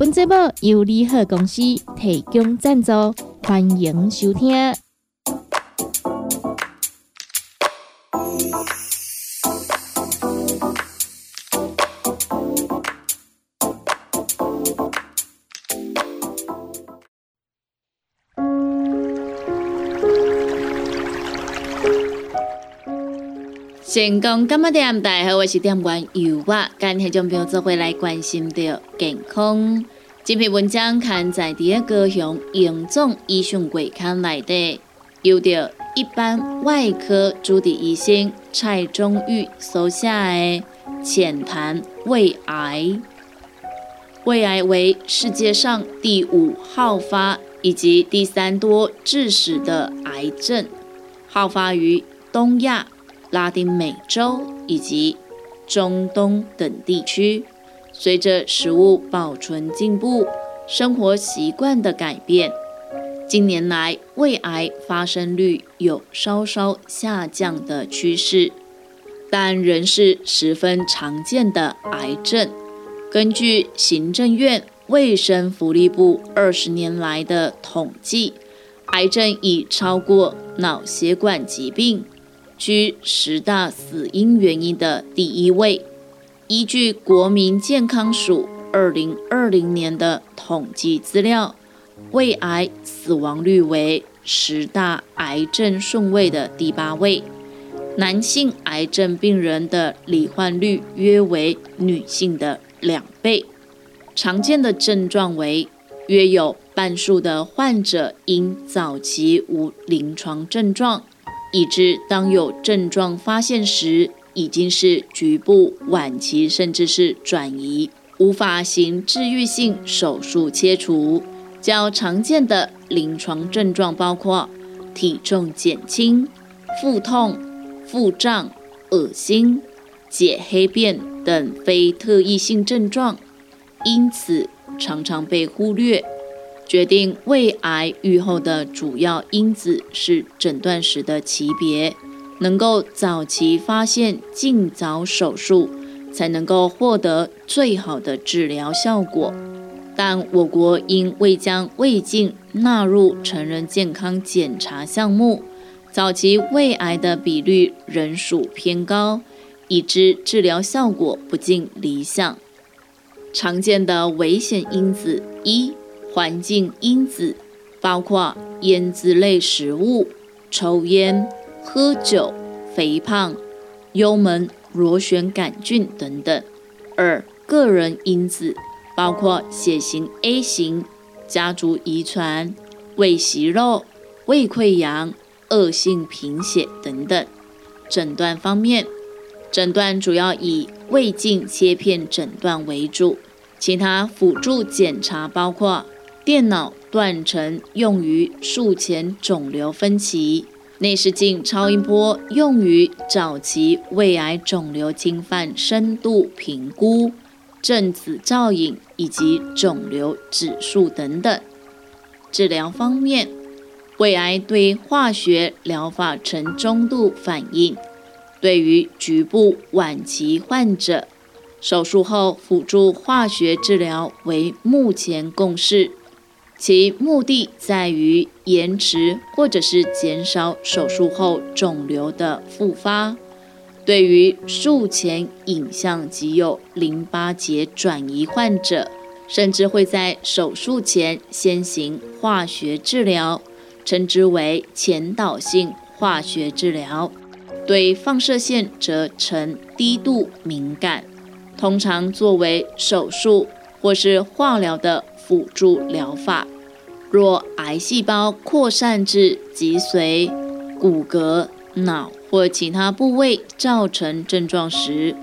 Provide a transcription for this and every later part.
本节目由利好公司提供赞助，欢迎收听。成功干嘛点？大家好，我是店员尤娃，今天将标做回来关心到健康。这篇文章刊在第一高雄荣总医学柜刊内底，由着一般外科主治医生蔡忠玉所写的《浅谈胃癌》。胃癌为世界上第五好发以及第三多致死的癌症，好发于东亚。拉丁美洲以及中东等地区，随着食物保存进步、生活习惯的改变，近年来胃癌发生率有稍稍下降的趋势，但仍是十分常见的癌症。根据行政院卫生福利部二十年来的统计，癌症已超过脑血管疾病。居十大死因原因的第一位。依据国民健康署二零二零年的统计资料，胃癌死亡率为十大癌症顺位的第八位。男性癌症病人的罹患率约为女性的两倍。常见的症状为，约有半数的患者因早期无临床症状。以致当有症状发现时，已经是局部晚期，甚至是转移，无法行治愈性手术切除。较常见的临床症状包括体重减轻、腹痛、腹胀、恶心、解黑便等非特异性症状，因此常常被忽略。决定胃癌预后的主要因子是诊断时的级别，能够早期发现、尽早手术，才能够获得最好的治疗效果。但我国因未将胃镜纳入成人健康检查项目，早期胃癌的比率仍属偏高，以致治疗效果不尽理想。常见的危险因子一。环境因子包括腌制类食物、抽烟、喝酒、肥胖、幽门螺旋杆菌等等。二、个人因子包括血型 A 型、家族遗传、胃息肉、胃溃疡、恶性贫血等等。诊断方面，诊断主要以胃镜切片诊断为主，其他辅助检查包括。电脑断层用于术前肿瘤分期，内视镜超音波用于早期胃癌肿瘤侵犯深度评估，正子造影以及肿瘤指数等等。治疗方面，胃癌对化学疗法呈中度反应，对于局部晚期患者，手术后辅助化学治疗为目前共识。其目的在于延迟或者是减少手术后肿瘤的复发。对于术前影像及有淋巴结转移患者，甚至会在手术前先行化学治疗，称之为前导性化学治疗。对放射线则呈低度敏感，通常作为手术或是化疗的。辅助疗法，若癌细胞扩散至脊髓、骨骼、脑或其他部位造成症状时，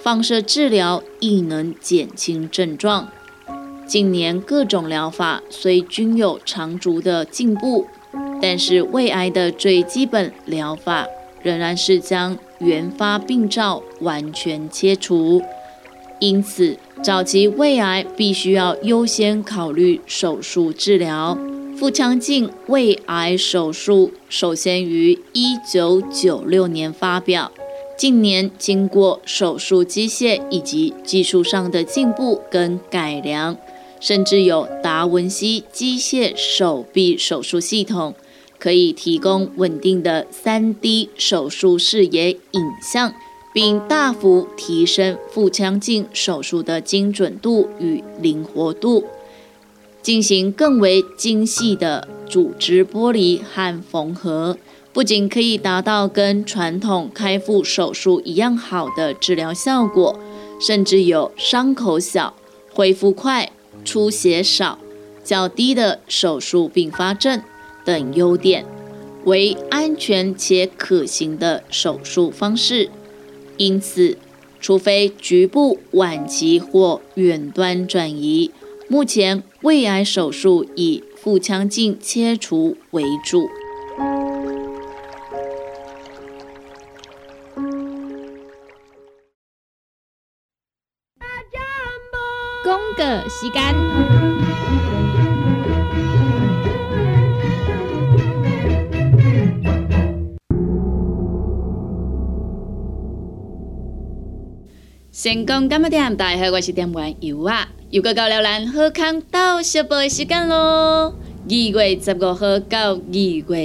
放射治疗亦能减轻症状。近年各种疗法虽均有长足的进步，但是胃癌的最基本疗法仍然是将原发病灶完全切除。因此，早期胃癌必须要优先考虑手术治疗。腹腔镜胃癌手术首先于一九九六年发表。近年经过手术机械以及技术上的进步跟改良，甚至有达文西机械手臂手术系统，可以提供稳定的 3D 手术视野影像，并大幅提升腹腔镜手术的精准度与灵活度，进行更为精细的组织剥离和缝合。不仅可以达到跟传统开腹手术一样好的治疗效果，甚至有伤口小、恢复快、出血少、较低的手术并发症等优点，为安全且可行的手术方式。因此，除非局部晚期或远端转移，目前胃癌手术以腹腔镜切除为主。个时间，成功干么点？大家好，我是点玩油啊，又到了咱好康到小宝的时间咯。二月十五号到二月二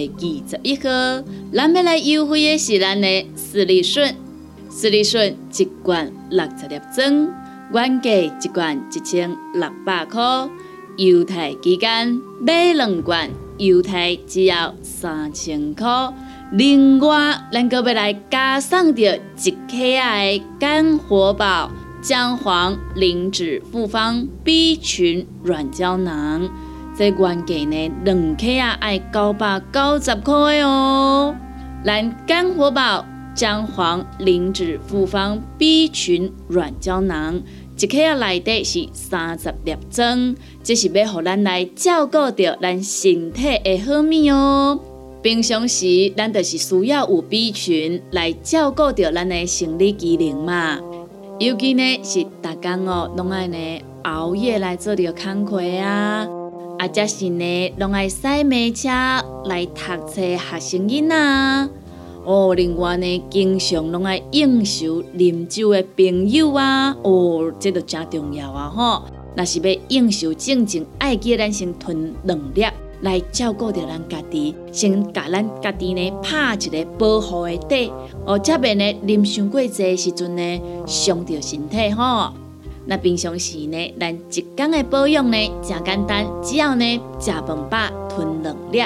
十一号，咱要来优惠的是咱的四利顺，四利顺一罐六十粒装。原价一罐一千六百块，犹太期间买两罐，犹太只要三千块。另外，咱阁要来加送着一克的肝活宝姜黄磷脂复方 B 群软胶囊，这原价呢两克啊要九百九十块哦。咱肝活宝姜黄磷脂复方 B 群软胶囊。一克啊，内底是三十粒装，这是要互咱来照顾着咱身体的好物哦。平常时，咱就是需要有 B 群来照顾着咱的生理机能嘛。尤其呢是逐工哦，拢爱呢熬夜来做着工课啊，啊，则是呢拢爱驶马车来读册学声音啊。哦，另外呢，经常拢爱应酬啉酒的朋友啊，哦，这都真重要啊！吼，若是要应酬正正，爱记咱先吞两粒来照顾着咱家己，先甲咱家己呢拍一个保护的底，哦，这边呢啉伤过济时阵呢伤着身体吼。那平常时呢，咱一天的保养呢，正简单，只要呢食饭饱吞两粒。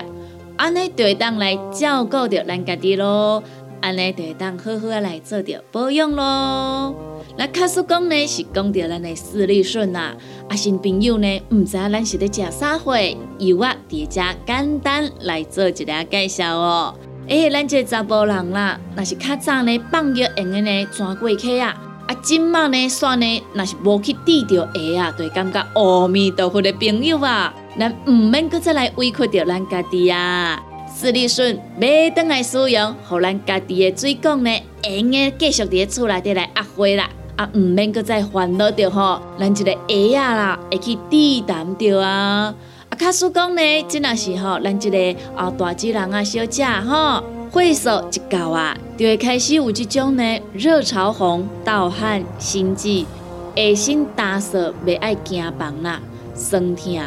安尼就会当来照顾着咱家己咯，安尼就会当好好来做着保养咯。那卡叔讲呢是讲着咱的视力顺呐，啊新朋友呢毋知咱是咧食啥货，由我叠加简单来做一个介绍哦。诶，咱这查甫人啦，若是较早呢放药用的呢转过去啊，啊今麦呢算呢，若是无去治着下啊，就感觉阿弥陀佛的朋友啊。咱毋免搁再来委屈着咱家己啊！视力顺买倒来使用，互咱家己的嘴讲呢，会用个继续伫咧厝内底来压花啦！啊，毋免搁再烦恼着吼，咱一个鞋啊啦，会去抵挡着啊！啊，卡叔讲呢，真若是吼，咱一个啊大只人啊小姐吼，岁数一到啊，就会开始有即种呢热潮红、盗汗、心悸、下身打扫袂爱惊房啦、酸痛。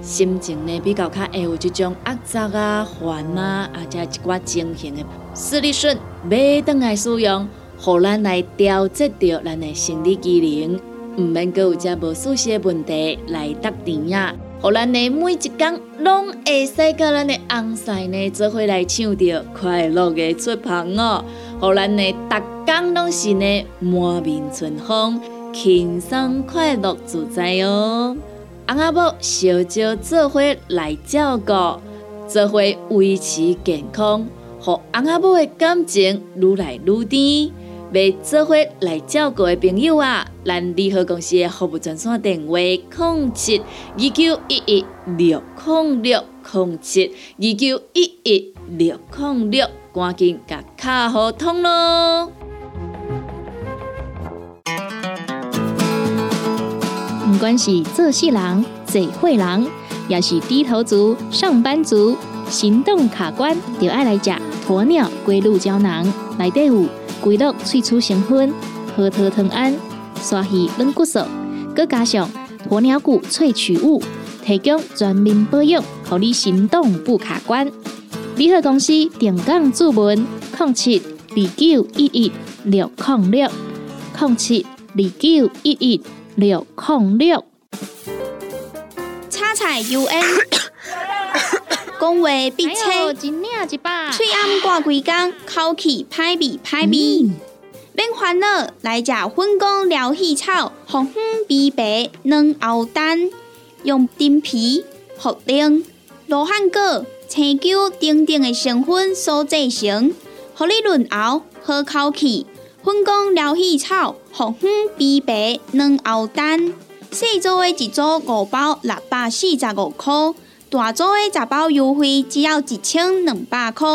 心情呢比较较会有即种压杂啊、烦啊，啊，加一寡情形的。视力顺买倒来使用，互咱来调节着咱的生理机能，毋免搁有遮无舒适的问题来得甜呀。互咱的每一工拢会使甲咱的红婿呢做伙来唱着快乐的出棚哦。互咱的逐工拢是呢满面春风，轻松快乐自在哦。翁仔某小少做伙来照顾，做伙维持健康，互翁仔某的感情愈来愈甜。要做伙来照顾的朋友啊，咱利和公司的服务专线电话：零七二九一一六零六零七二九一一六零六，赶紧甲卡号通咯！不管是做事人、做会人，也是低头族、上班族，行动卡关，就爱来食鸵鸟龟鹿胶囊。内底有龟鹿萃取成分，核桃藤胺、鲨鱼软骨素，佮加上鸵鸟骨萃取物，提供全面保养，让你行动不卡关。联合公司定岗注文：零七二九一一六零六零七二九一一六零六。叉彩 U N，讲话必清，嘴暗挂几工，口气歹味歹味。免烦恼，来食粉工疗气草，红粉枇杷软藕丹，用丁皮、茯苓、罗汉果、青椒等等的成分所制成，合你润喉好口气。粉工疗气草，红粉枇杷软藕丹。四组的一组五包六百四十五块，大组的十包优惠只要一千两百块。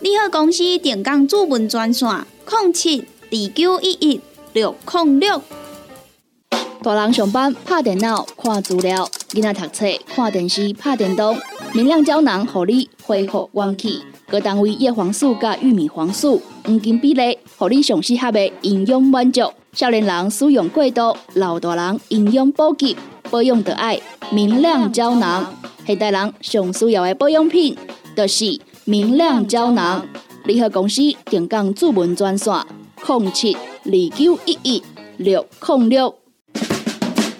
你好，公司电工主文专线：零七二九一一六零六。大人上班拍电脑看资料，囡仔读册看电视拍电动，明亮胶囊互你恢复元气。各单位叶黄素加玉米黄素黄金比例，互你上适合的营养满足。少年人使用过度，老大人营养补给保养的爱明亮胶囊。现代人上需要的保养品，就是明亮胶囊。联合公司定岗主文专线：零七二九一一六零六。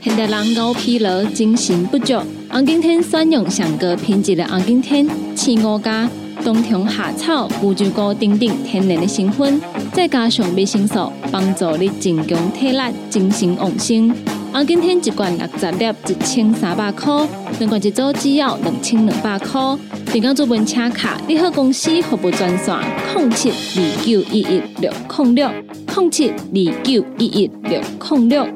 现代人高疲劳、精神不足，红景天选用上个品质的红景天，青五加。冬虫夏草、乌鸡菇等等天然的成分，再加上维生素，帮助你增强体力、精神旺盛。红景天一罐六十粒，一千三百块；两罐一组，只要两千两百块。订购做本车卡，你好公司服务专线：零七二九一一六零六零七二九一一六零六。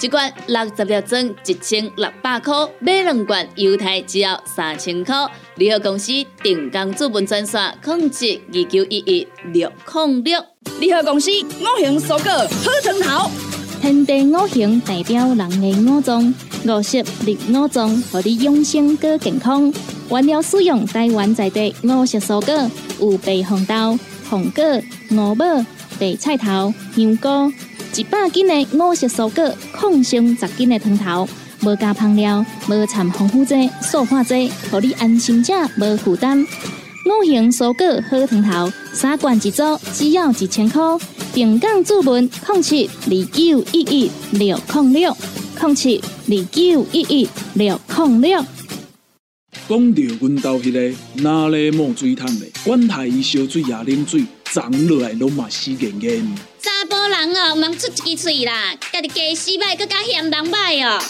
一罐六十粒装，一千六百块；买两罐，犹太只要三千块。联合公司定岗资本专线：控制二九一一六零六。联合公司五行蔬果好成头，天地五行代表人的五脏，五色绿五脏，让你养生更健康。原料使用台湾在地五色蔬果，有白红豆、红果、五宝、白菜头、香菇。一百斤的五色蔬果，抗性十斤的汤头，无加香料，无掺防腐剂、塑化剂，让你安心吃，无负担。五行蔬果好汤头，三罐一组，只要一千块。平港注文：控七二九一一六零六控七二九一一六零六。讲到阮兜迄个哪里冒水桶的，管他伊烧水也啉水，长落来拢嘛死严严。查甫人哦，毋通出一支嘴啦，家己家洗歹，搁加嫌人歹哦。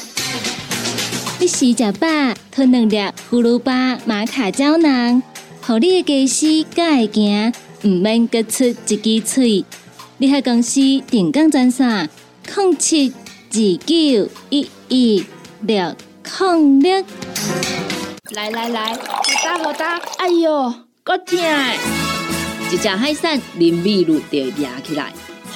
你时食饱，吞两粒葫芦巴、玛卡胶囊，互你的家洗才会行，毋免搁出一支嘴。你喺公司定岗专线：零七二九一一六零六。来来来，好打好打，哎哟，够痛！一只海扇淋米露就压起来，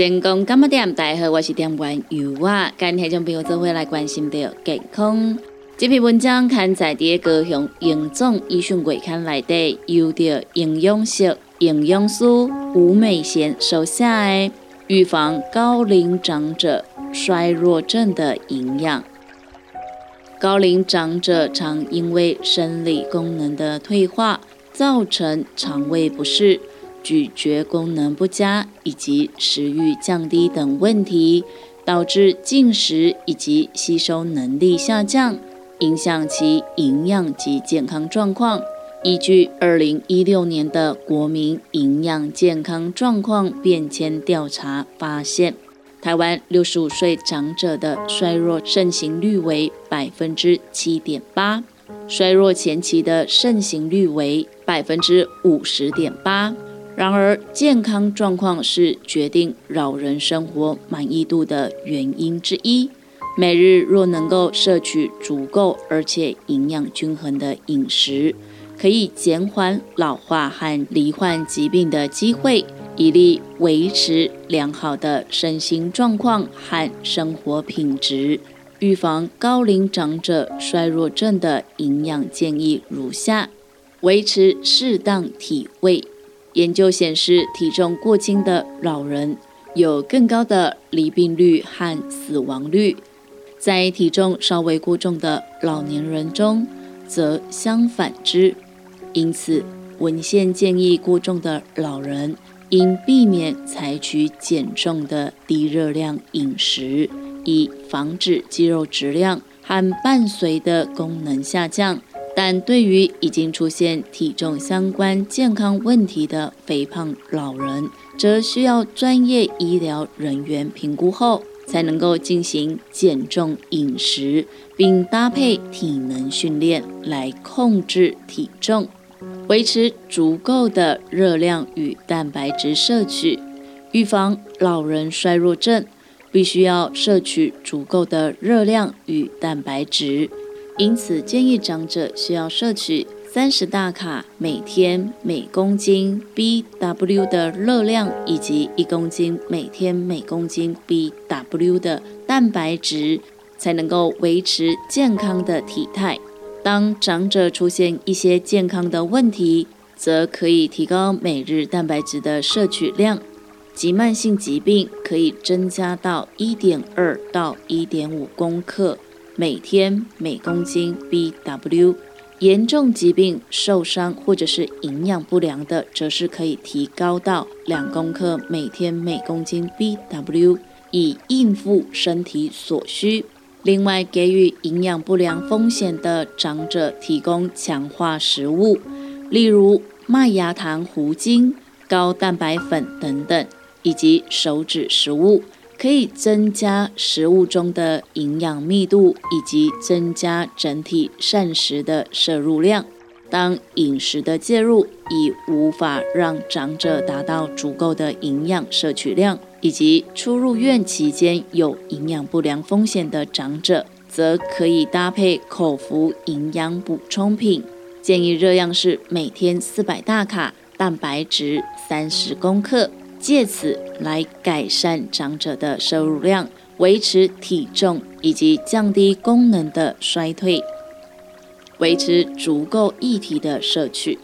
成功干么点？大家好，我是店员尤娃，今天将朋友做回来关心到健康。这篇文章刊在第高雄营总医讯月刊内底，由着营养师、营养师吴美贤手下的预防高龄长者衰弱症的营养。高龄长者常因为生理功能的退化，造成肠胃不适、咀嚼功能不佳以及食欲降低等问题，导致进食以及吸收能力下降，影响其营养及健康状况。依据二零一六年的国民营养健康状况变迁调查发现。台湾六十五岁长者的衰弱盛行率为百分之七点八，衰弱前期的盛行率为百分之五十点八。然而，健康状况是决定老人生活满意度的原因之一。每日若能够摄取足够而且营养均衡的饮食，可以减缓老化和罹患疾病的机会。以利维持良好的身心状况和生活品质，预防高龄长者衰弱症的营养建议如下：维持适当体位。研究显示，体重过轻的老人有更高的离病率和死亡率，在体重稍微过重的老年人中则相反之。因此，文献建议过重的老人。应避免采取减重的低热量饮食，以防止肌肉质量和伴随的功能下降。但对于已经出现体重相关健康问题的肥胖老人，则需要专业医疗人员评估后，才能够进行减重饮食，并搭配体能训练来控制体重。维持足够的热量与蛋白质摄取，预防老人衰弱症，必须要摄取足够的热量与蛋白质。因此，建议长者需要摄取三十大卡每天每公斤 BW 的热量，以及一公斤每天每公斤 BW 的蛋白质，才能够维持健康的体态。当长者出现一些健康的问题，则可以提高每日蛋白质的摄取量。急慢性疾病可以增加到一点二到一点五公克每天每公斤 BW。严重疾病、受伤或者是营养不良的，则是可以提高到两公克每天每公斤 BW，以应付身体所需。另外，给予营养不良风险的长者提供强化食物，例如麦芽糖糊精、高蛋白粉等等，以及手指食物，可以增加食物中的营养密度，以及增加整体膳食的摄入量。当饮食的介入已无法让长者达到足够的营养摄取量。以及出入院期间有营养不良风险的长者，则可以搭配口服营养补充品，建议热量是每天四百大卡，蛋白质三十公克，借此来改善长者的摄入量，维持体重以及降低功能的衰退，维持足够液体的摄取。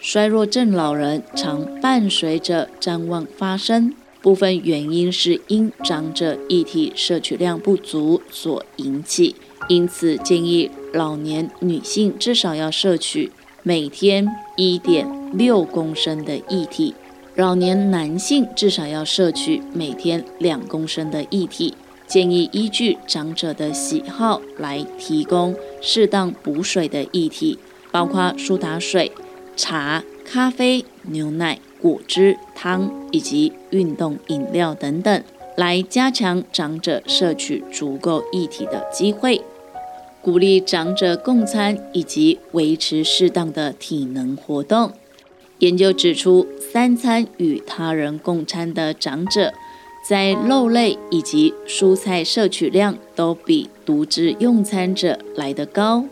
衰弱症老人常伴随着谵妄发生。部分原因是因长者液体摄取量不足所引起，因此建议老年女性至少要摄取每天一点六公升的液体，老年男性至少要摄取每天两公升的液体。建议依据长者的喜好来提供适当补水的液体，包括苏打水、茶、咖啡、牛奶。果汁、汤以及运动饮料等等，来加强长者摄取足够液体的机会，鼓励长者共餐以及维持适当的体能活动。研究指出，三餐与他人共餐的长者，在肉类以及蔬菜摄取量都比独自用餐者来得高。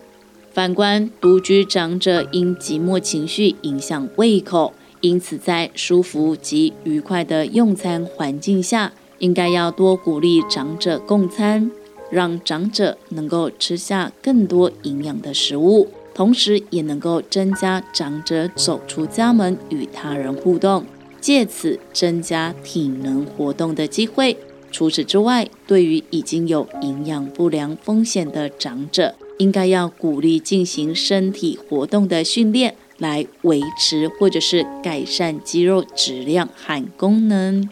反观独居长者，因寂寞情绪影响胃口。因此，在舒服及愉快的用餐环境下，应该要多鼓励长者共餐，让长者能够吃下更多营养的食物，同时也能够增加长者走出家门与他人互动，借此增加体能活动的机会。除此之外，对于已经有营养不良风险的长者，应该要鼓励进行身体活动的训练。来维持或者是改善肌肉质量和功能。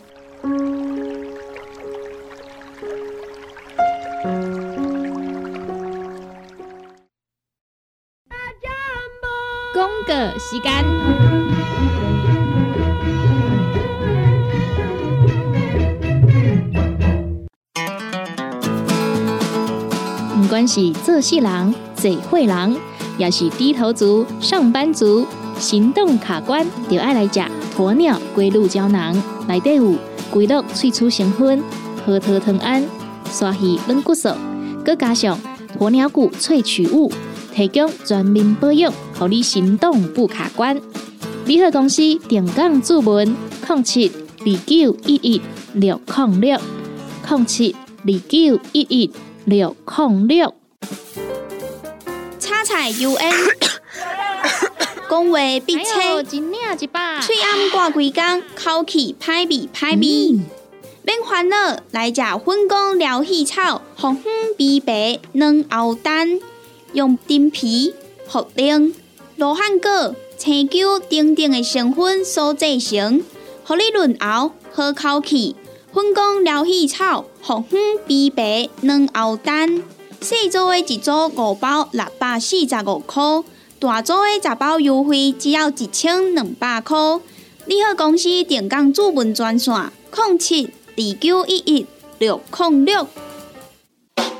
是做事人、做会人。也是低头族、上班族、行动卡关，就爱来食鸵鸟龟鹿胶囊。内底有龟鹿萃取成分，核桃藤胺、刷鱼软骨素，佮加上鸵鸟骨萃取物，提供全面保养，让你行动不卡关。联合公司定岗注文：零七二九一一六零六零七二九一一六零六。菜 U N，讲话必清，嘴暗挂几工，口气歹味歹味。免烦恼，来食粉公疗气草，红粉枇杷软藕丹，用丁皮、茯苓、罗汉果、青椒等等的成分所制成，合你润喉好口气。粉公疗气草，红粉枇杷软藕丹。细组的一组五包六百四十五块，大组的十包优惠只要一千两百块。你好，公司电工主文专线：零七二九一一六零六。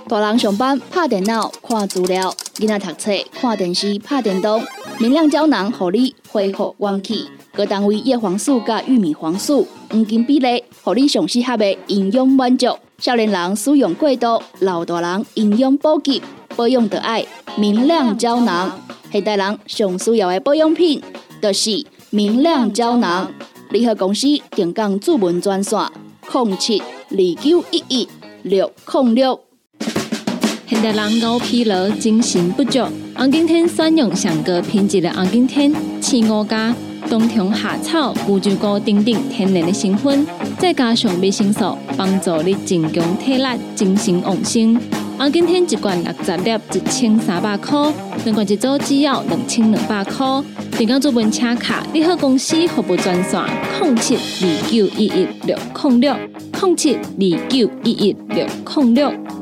大人上班拍电脑看资料，囡仔读册看电视拍电动。明亮胶囊，互你恢复元气。各单位叶黄素加玉米黄素黄金比例，互你上适合的营养满足。少年人使用过度，老大人营养补给保养的爱明亮胶囊。现代人上需要的保养品，就是明亮胶囊。联合公司定岗主文专线：零七二九一一六零六。现代人高疲劳、精神不足，红景天选用上个品质的红景天青五加。冬虫夏草、乌鸡菇等等天然的成分，再加上维生素，帮助你增强体力、精神旺盛。啊，今天一罐六十粒，一千三百块；两罐一组，只要两千两百块。订购做文车卡，你好公司服务专线：零七二九一一六零六零七二九一一六零六。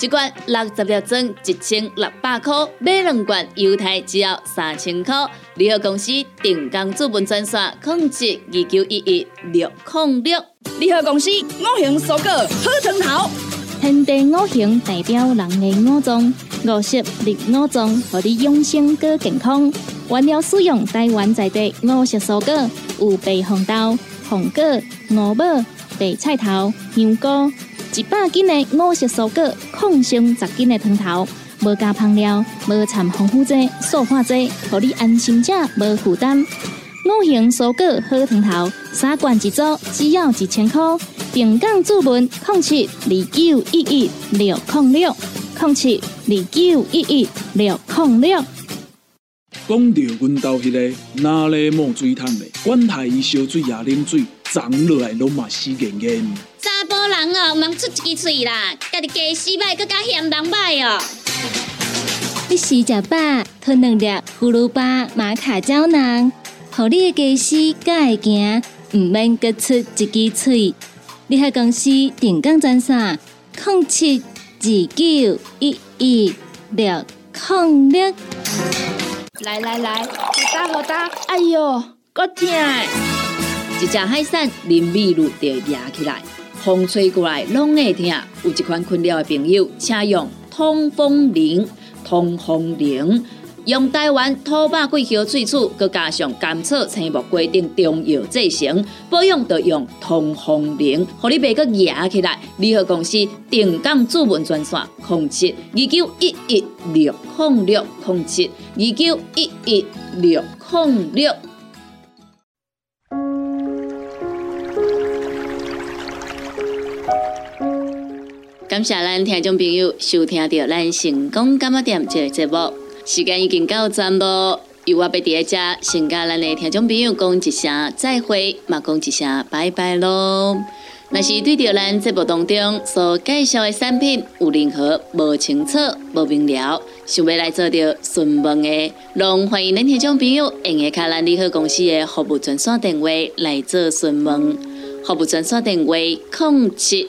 一罐六十粒装，一千六百块；买两罐，犹太只要三千块。联合公司定岗资本专线：控制二九一一六零六。联合公司五行蔬果好成头，天地五行代表人的五脏，五色绿五脏，让你养生更健康。原料使用台湾在地五色蔬果，有白红豆、红果、五宝、白菜头、香菇。一百斤的五色蔬果，抗性十斤的汤头，无加香料，无掺防腐剂、塑化剂，让你安心吃，无负担。五行蔬果好汤头，三罐一组，只要一千块。平港注文：零七二九一一六零六零七二九一一六零六。讲到阮兜迄个哪里冒水桶的，管他伊烧水也啉水，长落来拢嘛死严严。查甫人哦，毋通出一支嘴啦，家己家死歹，搁加嫌人歹哦。你食食饱，吞两粒葫芦巴、玛卡胶囊，互你的家死才会行，毋免各出一支嘴。你喺公司定岗专线：零七二九一一六零六。来来来，好打好打，哎哟，够痛！一只海扇淋米露就压起来。风吹过来拢会疼。有一款困扰的朋友，请用通风灵。通风灵用台湾土八桂香萃取，佮加上甘草、青木规定中药制成，保养要用通风灵，互你袂佮压起来。联合公司定岗主文专线：控七二九一一六控六控七二九一一六控六。感谢咱听众朋友收听到咱成功干么店这个节目，时间已经到站咯。由我要伫遮先甲咱的听众朋友讲一声再会，嘛讲一声拜拜咯。若是对着咱节目当中所介绍的产品有任何无清楚、无明了，想要来做着询问的，拢欢迎恁听众朋友用下卡咱利好公司的服务专线电话来做询问。服务专线电话：零七。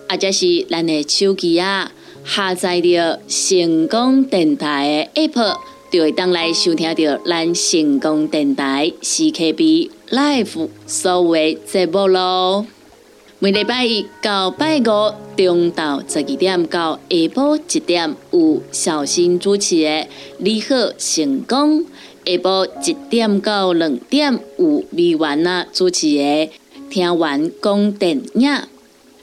或者是咱的手机啊，下载着成功电台的 App，就会当来收听到咱成功电台 CKB Live 所有节目咯。每礼拜一到拜五中昼十二点到下晡一点有小新主持的《你好成功》，下晡一点到两点有美文啊主持的《听完讲电影》。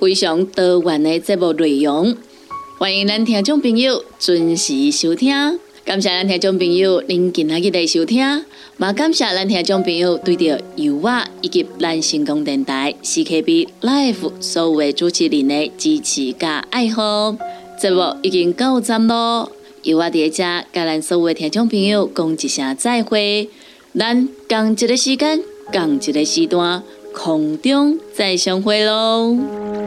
非常多元的节目内容，欢迎咱听众朋友准时收听。感谢咱听众朋友您今日的收听，也感谢咱听众朋友对着油画以及咱成功电台 CKB Life 所有的主持人的支持加爱好。节目已经到站咯，油画伫遮甲咱所有的听众朋友讲一声再会。咱共一个时间，共一个时段，空中再相会喽。